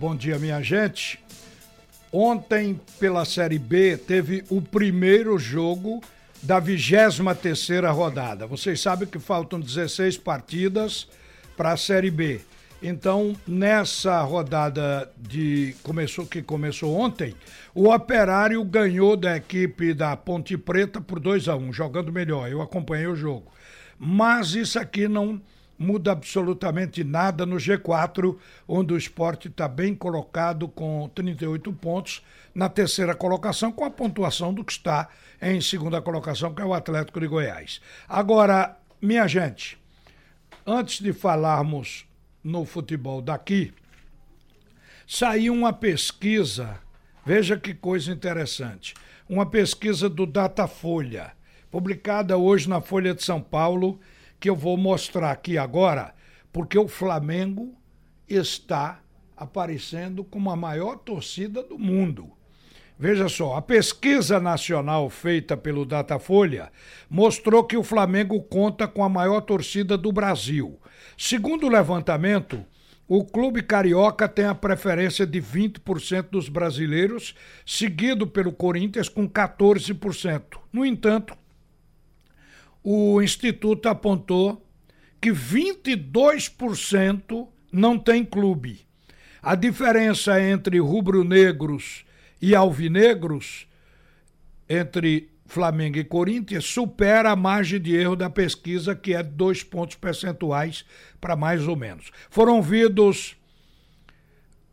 Bom dia, minha gente. Ontem, pela Série B, teve o primeiro jogo da 23 terceira rodada. Vocês sabem que faltam 16 partidas para a Série B. Então, nessa rodada de começou que começou ontem, o Operário ganhou da equipe da Ponte Preta por 2 a 1, jogando melhor. Eu acompanhei o jogo. Mas isso aqui não muda absolutamente nada no G4, onde o esporte está bem colocado com 38 pontos na terceira colocação, com a pontuação do que está em segunda colocação, que é o Atlético de Goiás. Agora, minha gente, antes de falarmos no futebol daqui, saiu uma pesquisa, veja que coisa interessante, uma pesquisa do Datafolha, publicada hoje na Folha de São Paulo que eu vou mostrar aqui agora, porque o Flamengo está aparecendo como a maior torcida do mundo. Veja só, a pesquisa nacional feita pelo Datafolha mostrou que o Flamengo conta com a maior torcida do Brasil. Segundo o levantamento, o clube carioca tem a preferência de 20% dos brasileiros, seguido pelo Corinthians com 14%. No entanto, o Instituto apontou que 22% não tem clube. A diferença entre rubro-negros e alvinegros, entre Flamengo e Corinthians, supera a margem de erro da pesquisa, que é dois pontos percentuais para mais ou menos. Foram ouvidos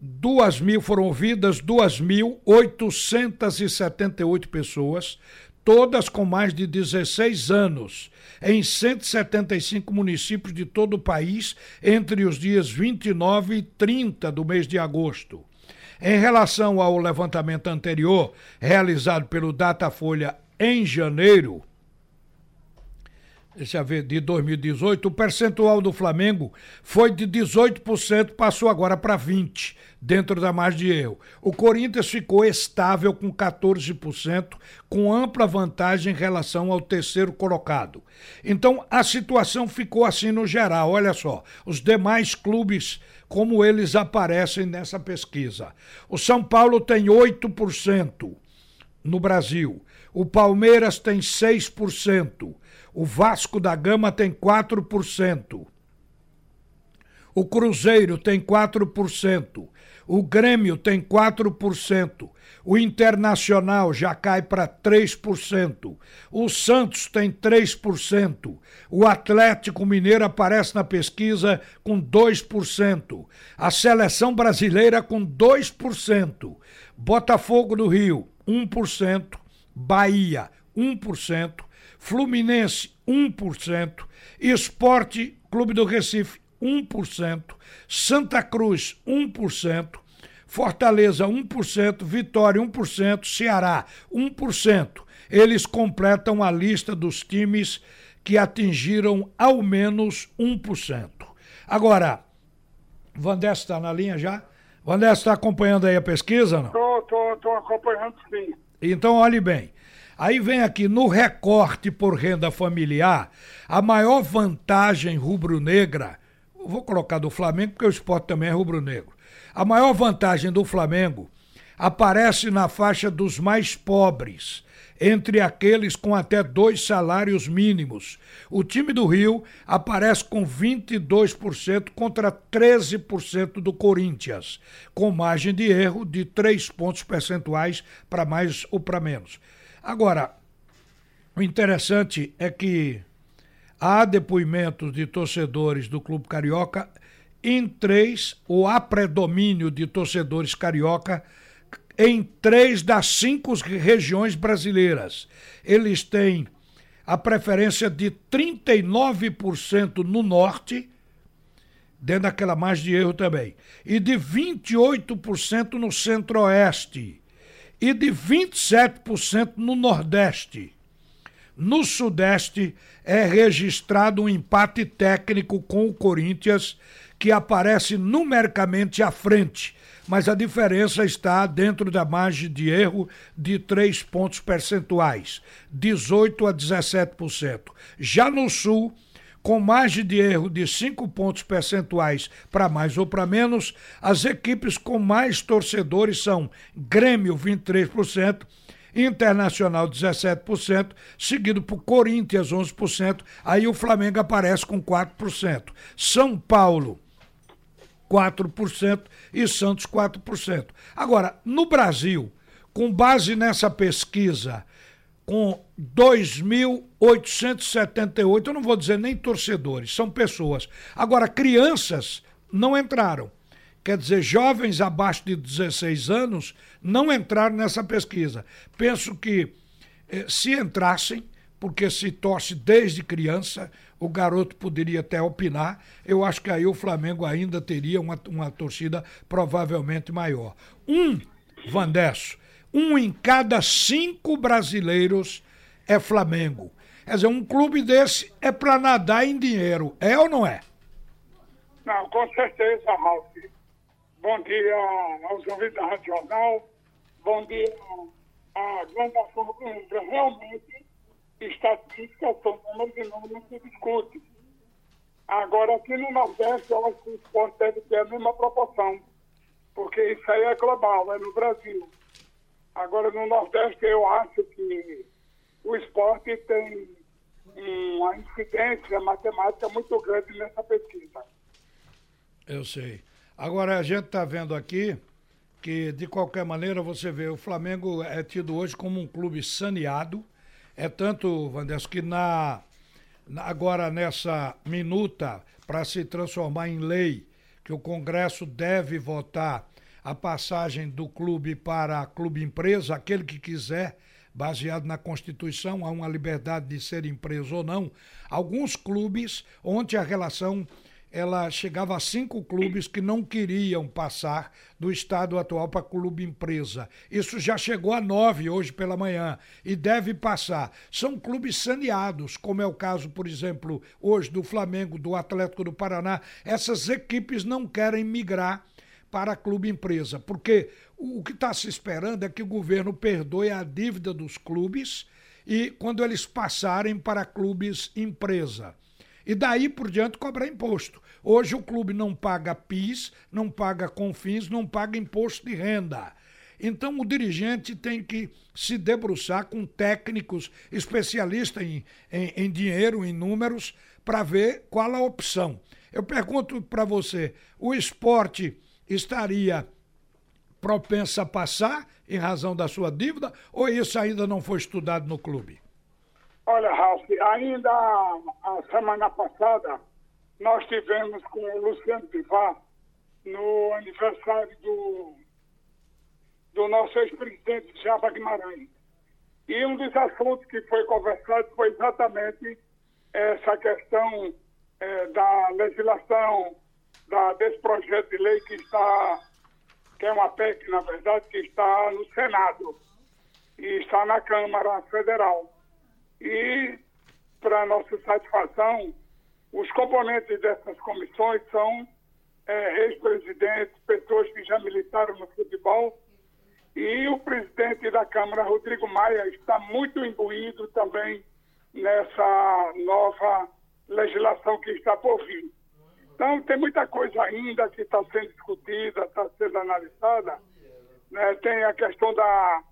duas mil, foram ouvidas 2.878 pessoas, todas com mais de 16 anos, em 175 municípios de todo o país, entre os dias 29 e 30 do mês de agosto. Em relação ao levantamento anterior, realizado pelo Datafolha em janeiro, deixa eu ver, de 2018, o percentual do Flamengo foi de 18%, passou agora para 20%, dentro da margem de erro. O Corinthians ficou estável com 14%, com ampla vantagem em relação ao terceiro colocado. Então, a situação ficou assim no geral, olha só, os demais clubes como eles aparecem nessa pesquisa. O São Paulo tem 8% no Brasil. O Palmeiras tem 6%. O Vasco da Gama tem 4%. O Cruzeiro tem 4%. O Grêmio tem 4%. O Internacional já cai para 3%. O Santos tem 3%. O Atlético Mineiro aparece na pesquisa com 2%. A seleção brasileira com 2%. Botafogo do Rio, 1%. Bahia, 1%. Fluminense, 1%, Esporte Clube do Recife, 1%, Santa Cruz, 1%, Fortaleza, 1%, Vitória, 1%, Ceará, 1%. Eles completam a lista dos times que atingiram ao menos 1%. Agora, Vandessa está na linha já? Vandessa está acompanhando aí a pesquisa? Estou, estou acompanhando sim. Então, olhe bem. Aí vem aqui no recorte por renda familiar, a maior vantagem rubro-negra, vou colocar do Flamengo porque o esporte também é rubro-negro. A maior vantagem do Flamengo aparece na faixa dos mais pobres, entre aqueles com até dois salários mínimos. O time do Rio aparece com 22% contra 13% do Corinthians, com margem de erro de 3 pontos percentuais para mais ou para menos. Agora, o interessante é que há depoimentos de torcedores do Clube Carioca em três, ou há predomínio de torcedores carioca em três das cinco regiões brasileiras. Eles têm a preferência de 39% no norte, dentro daquela margem de erro também, e de 28% no centro-oeste e de 27% no Nordeste. No Sudeste é registrado um empate técnico com o Corinthians, que aparece numericamente à frente, mas a diferença está dentro da margem de erro de 3 pontos percentuais, 18 a 17%. Já no Sul, com margem de erro de 5 pontos percentuais para mais ou para menos, as equipes com mais torcedores são Grêmio, 23%, Internacional 17%, seguido por Corinthians 11%, aí o Flamengo aparece com 4%. São Paulo 4% e Santos 4%. Agora, no Brasil, com base nessa pesquisa, com 2.878, eu não vou dizer nem torcedores, são pessoas. Agora, crianças não entraram. Quer dizer, jovens abaixo de 16 anos não entraram nessa pesquisa. Penso que eh, se entrassem, porque se torce desde criança, o garoto poderia até opinar. Eu acho que aí o Flamengo ainda teria uma, uma torcida provavelmente maior. Um, Vandesso, um em cada cinco brasileiros é Flamengo. Quer dizer, um clube desse é para nadar em dinheiro. É ou não é? Não, com certeza, Ralf. Bom dia aos ouvintes da Rádio Jornal. Bom dia à grande. Realmente, estatísticas são números e números se discute. Agora, aqui no Nordeste, eu acho que o esporte deve ter a mesma proporção, porque isso aí é global, é no Brasil. Agora, no Nordeste, eu acho que o esporte tem uma incidência matemática muito grande nessa pesquisa. Eu sei. Agora, a gente está vendo aqui que, de qualquer maneira, você vê, o Flamengo é tido hoje como um clube saneado. É tanto, Vandes, que na agora nessa minuta para se transformar em lei, que o Congresso deve votar a passagem do clube para clube empresa, aquele que quiser, baseado na Constituição, há uma liberdade de ser empresa ou não. Alguns clubes, onde a relação ela chegava a cinco clubes que não queriam passar do estado atual para clube empresa. Isso já chegou a nove hoje pela manhã e deve passar. São clubes saneados, como é o caso, por exemplo, hoje do Flamengo, do Atlético do Paraná. Essas equipes não querem migrar para clube empresa, porque o que está se esperando é que o governo perdoe a dívida dos clubes e quando eles passarem para clubes empresa e daí por diante cobrar imposto. Hoje o clube não paga PIS, não paga CONFINS, não paga imposto de renda. Então o dirigente tem que se debruçar com técnicos especialistas em, em, em dinheiro, em números, para ver qual a opção. Eu pergunto para você: o esporte estaria propenso a passar em razão da sua dívida ou isso ainda não foi estudado no clube? Olha, Ralf, ainda a semana passada nós tivemos com o Luciano Pivar no aniversário do, do nosso ex-presidente Java Guimarães. E um dos assuntos que foi conversado foi exatamente essa questão é, da legislação, da, desse projeto de lei que está, que é uma PEC, na verdade, que está no Senado e está na Câmara Federal. E, para nossa satisfação, os componentes dessas comissões são é, ex-presidentes, pessoas que já militaram no futebol, e o presidente da Câmara, Rodrigo Maia, está muito imbuído também nessa nova legislação que está por vir. Então, tem muita coisa ainda que está sendo discutida, está sendo analisada. Né? Tem a questão da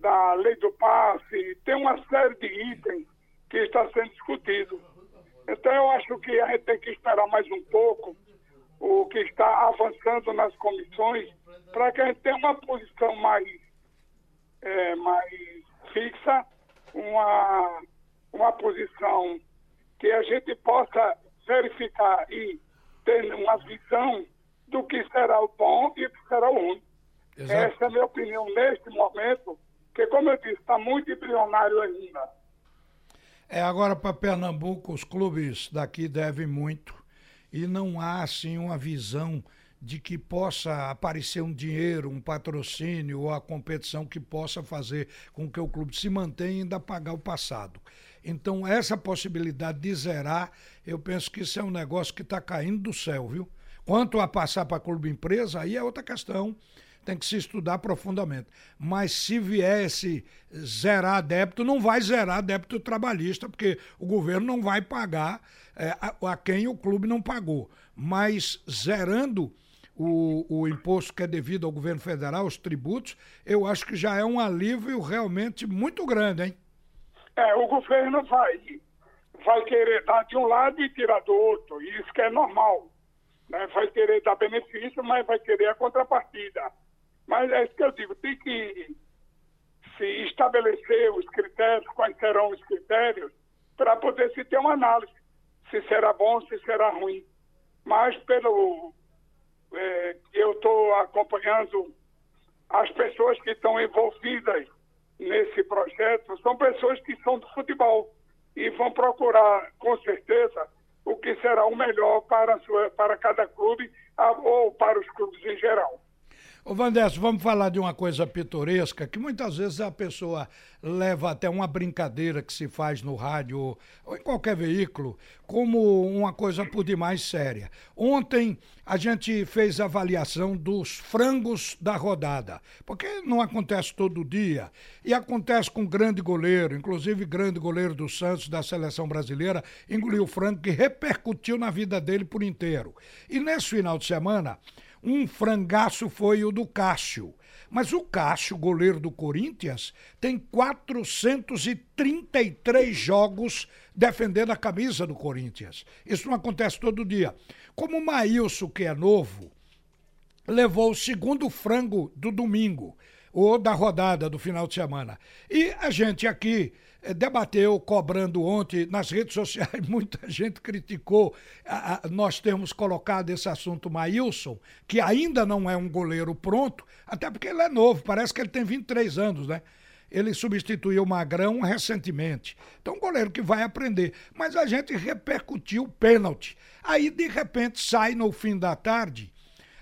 da lei do passe, tem uma série de itens que está sendo discutido. Então eu acho que a gente tem que esperar mais um pouco o que está avançando nas comissões para que a gente tenha uma posição mais, é, mais fixa, uma, uma posição que a gente possa verificar e ter uma visão do que será o bom e o que será o ruim. Exato. Essa é a minha opinião neste momento porque, como eu disse, está muito embrionário ainda. É, agora para Pernambuco, os clubes daqui devem muito e não há, assim, uma visão de que possa aparecer um dinheiro, um patrocínio ou a competição que possa fazer com que o clube se mantenha e ainda pagar o passado. Então, essa possibilidade de zerar, eu penso que isso é um negócio que está caindo do céu, viu? Quanto a passar para clube empresa, aí é outra questão tem que se estudar profundamente. Mas se viesse zerar débito, não vai zerar débito trabalhista, porque o governo não vai pagar é, a, a, quem o clube não pagou. Mas zerando o, o imposto que é devido ao governo federal, os tributos, eu acho que já é um alívio realmente muito grande, hein? É, o governo vai, vai querer dar de um lado e tirar do outro, e isso que é normal. Né? Vai querer dar benefício, mas vai querer a contrapartida. Mas é isso que eu digo, tem que se estabelecer os critérios, quais serão os critérios, para poder se ter uma análise, se será bom, se será ruim. Mas pelo é, eu estou acompanhando as pessoas que estão envolvidas nesse projeto, são pessoas que são do futebol e vão procurar, com certeza, o que será o melhor para, sua, para cada clube ou para os clubes em geral. Ô Vandesso, vamos falar de uma coisa pitoresca que muitas vezes a pessoa leva até uma brincadeira que se faz no rádio ou em qualquer veículo como uma coisa por demais séria. Ontem a gente fez a avaliação dos frangos da rodada, porque não acontece todo dia e acontece com grande goleiro, inclusive grande goleiro do Santos da seleção brasileira, engoliu o frango que repercutiu na vida dele por inteiro. E nesse final de semana um frangaço foi o do Cássio. Mas o Cássio, goleiro do Corinthians, tem 433 jogos defendendo a camisa do Corinthians. Isso não acontece todo dia. Como o Maílson, que é novo, levou o segundo frango do domingo, ou da rodada do final de semana. E a gente aqui debateu, cobrando ontem nas redes sociais, muita gente criticou a, a, nós termos colocado esse assunto Maílson, que ainda não é um goleiro pronto, até porque ele é novo, parece que ele tem 23 anos, né? Ele substituiu o Magrão recentemente. Então, um goleiro que vai aprender. Mas a gente repercutiu o pênalti. Aí, de repente, sai no fim da tarde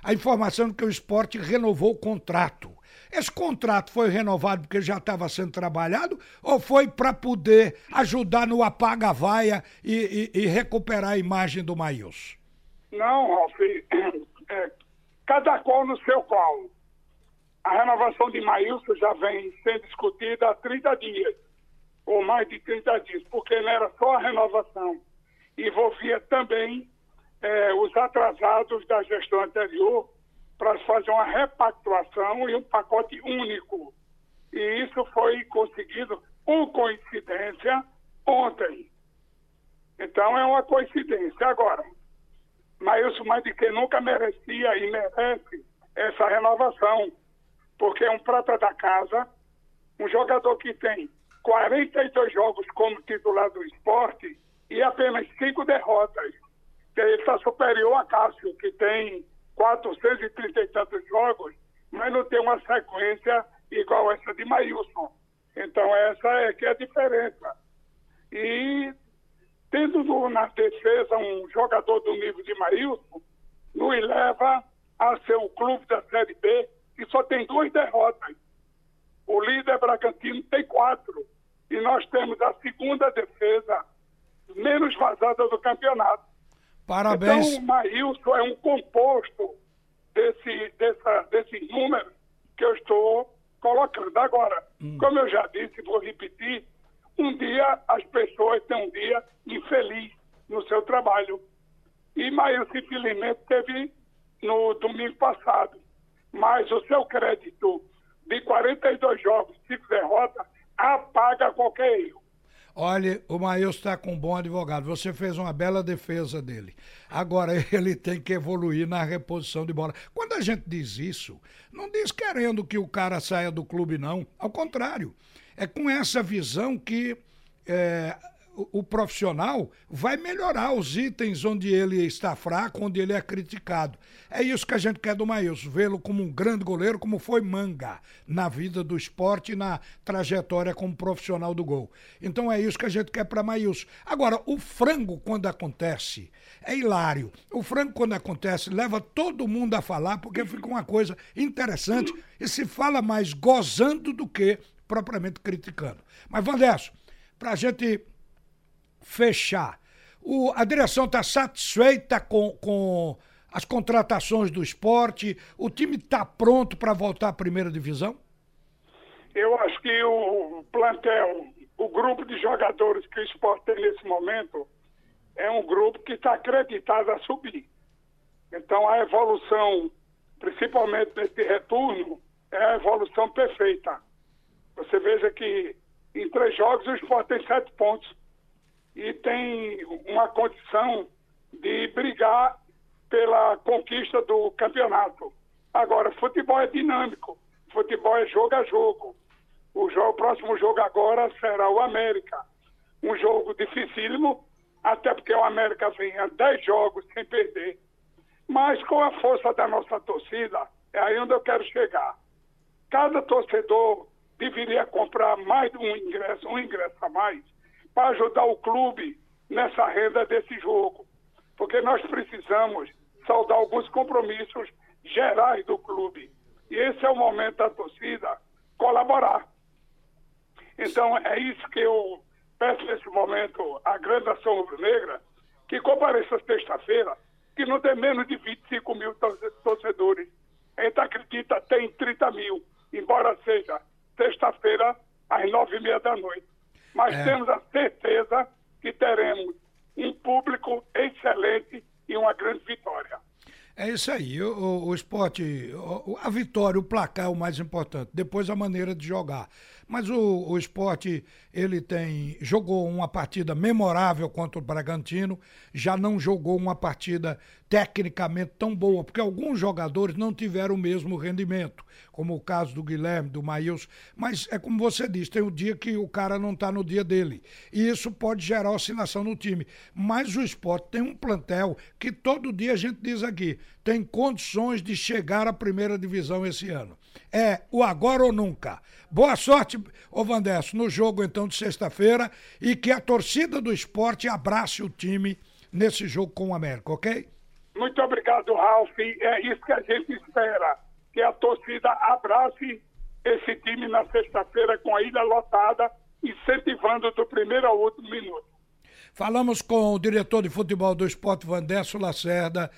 a informação de que o esporte renovou o contrato. Esse contrato foi renovado porque já estava sendo trabalhado ou foi para poder ajudar no apaga-vaia e, e, e, recuperar a imagem do Maílson? Não, Ralf, é, cada qual no seu qual. A renovação de Maílson já vem sendo discutida há 30 dias, ou mais de 30 dias, porque não era só a renovação, envolvia também é, os atrasados da gestão anterior para fazer uma repactuação e um pacote único. E isso foi conseguido, por coincidência, ontem. Então é uma coincidência. Agora, Maílson mais de que nunca merecia e merece essa renovação, porque é um prata da casa, um jogador que tem 42 jogos como titular do esporte e apenas cinco derrotas. Ele está superior a Cássio, que tem 430 e tantos jogos, mas não tem uma sequência igual essa de Maílson. Então, essa é que é a diferença. E tendo no, na defesa um jogador do nível de Maílson, nos leva a ser o clube da Série B que só tem duas derrotas. O líder Bragantino tem quatro. E nós temos a segunda defesa menos vazada do campeonato. Parabéns. Então, o Maílson é um composto desse, dessa, desses números que eu estou colocando. Agora, hum. como eu já disse, vou repetir, um dia as pessoas têm um dia infeliz no seu trabalho. E Maílson, infelizmente, teve no domingo passado. Mas o seu crédito de 42 jogos, 5 derrotas, apaga qualquer erro. Olha, o Maílson está com um bom advogado. Você fez uma bela defesa dele. Agora ele tem que evoluir na reposição de bola. Quando a gente diz isso, não diz querendo que o cara saia do clube, não. Ao contrário, é com essa visão que é, o, profissional vai melhorar os itens onde ele está fraco, onde ele é criticado. É isso que a gente quer do Maílson, vê-lo como um grande goleiro, como foi Manga na vida do esporte e na trajetória como profissional do gol. Então é isso que a gente quer para Maílson. Agora, o frango, quando acontece, é hilário. O frango, quando acontece, leva todo mundo a falar, porque fica uma coisa interessante e se fala mais gozando do que propriamente criticando. Mas, Vandesso, para a gente fechar. O, a direção está satisfeita com, com as contratações do esporte, o time está pronto para voltar à primeira divisão? Eu acho que o plantel, o grupo de jogadores que o esporte tem nesse momento, é um grupo que está acreditado a subir. Então a evolução, principalmente nesse retorno, é a evolução perfeita. Você veja que em três jogos o esporte tem sete pontos e tem uma condição de brigar pela conquista do campeonato. Agora, futebol é dinâmico, futebol é jogo a jogo. O, jogo, o próximo jogo agora será o América. Um jogo dificílimo, até porque o América vem a 10 jogos sem perder. Mas com a força da nossa torcida, é aí onde eu quero chegar. Cada torcedor deveria comprar mais de um ingresso, um ingresso a mais, para ajudar o clube nessa renda desse jogo. Porque nós precisamos saldar alguns compromissos gerais do clube. E esse é o momento da torcida colaborar. Então, é isso que eu peço nesse momento à grande nação rubro-negra, que compareça sexta-feira, que não tem menos de 25 mil torcedores. A gente acredita tem 30 mil, embora seja sexta-feira, às nove e meia da noite mas é. temos a certeza que teremos um público excelente e uma grande vitória. É isso aí. O, o, o esporte, o, a vitória, o placar é o mais importante. Depois a maneira de jogar. Mas o, o esporte, ele tem. jogou uma partida memorável contra o Bragantino, já não jogou uma partida tecnicamente tão boa, porque alguns jogadores não tiveram o mesmo rendimento, como o caso do Guilherme, do Maílson. Mas é como você disse, tem o dia que o cara não está no dia dele. E isso pode gerar oscilação no time. Mas o esporte tem um plantel que todo dia a gente diz aqui, tem condições de chegar à primeira divisão esse ano. É o agora ou nunca. Boa sorte, ô Vandesso, no jogo então de sexta-feira e que a torcida do esporte abrace o time nesse jogo com o América, ok? Muito obrigado, Ralf. É isso que a gente espera, que a torcida abrace esse time na sexta-feira com a ilha lotada, incentivando do primeiro ao último minuto. Falamos com o diretor de futebol do esporte, Vandesso Lacerda.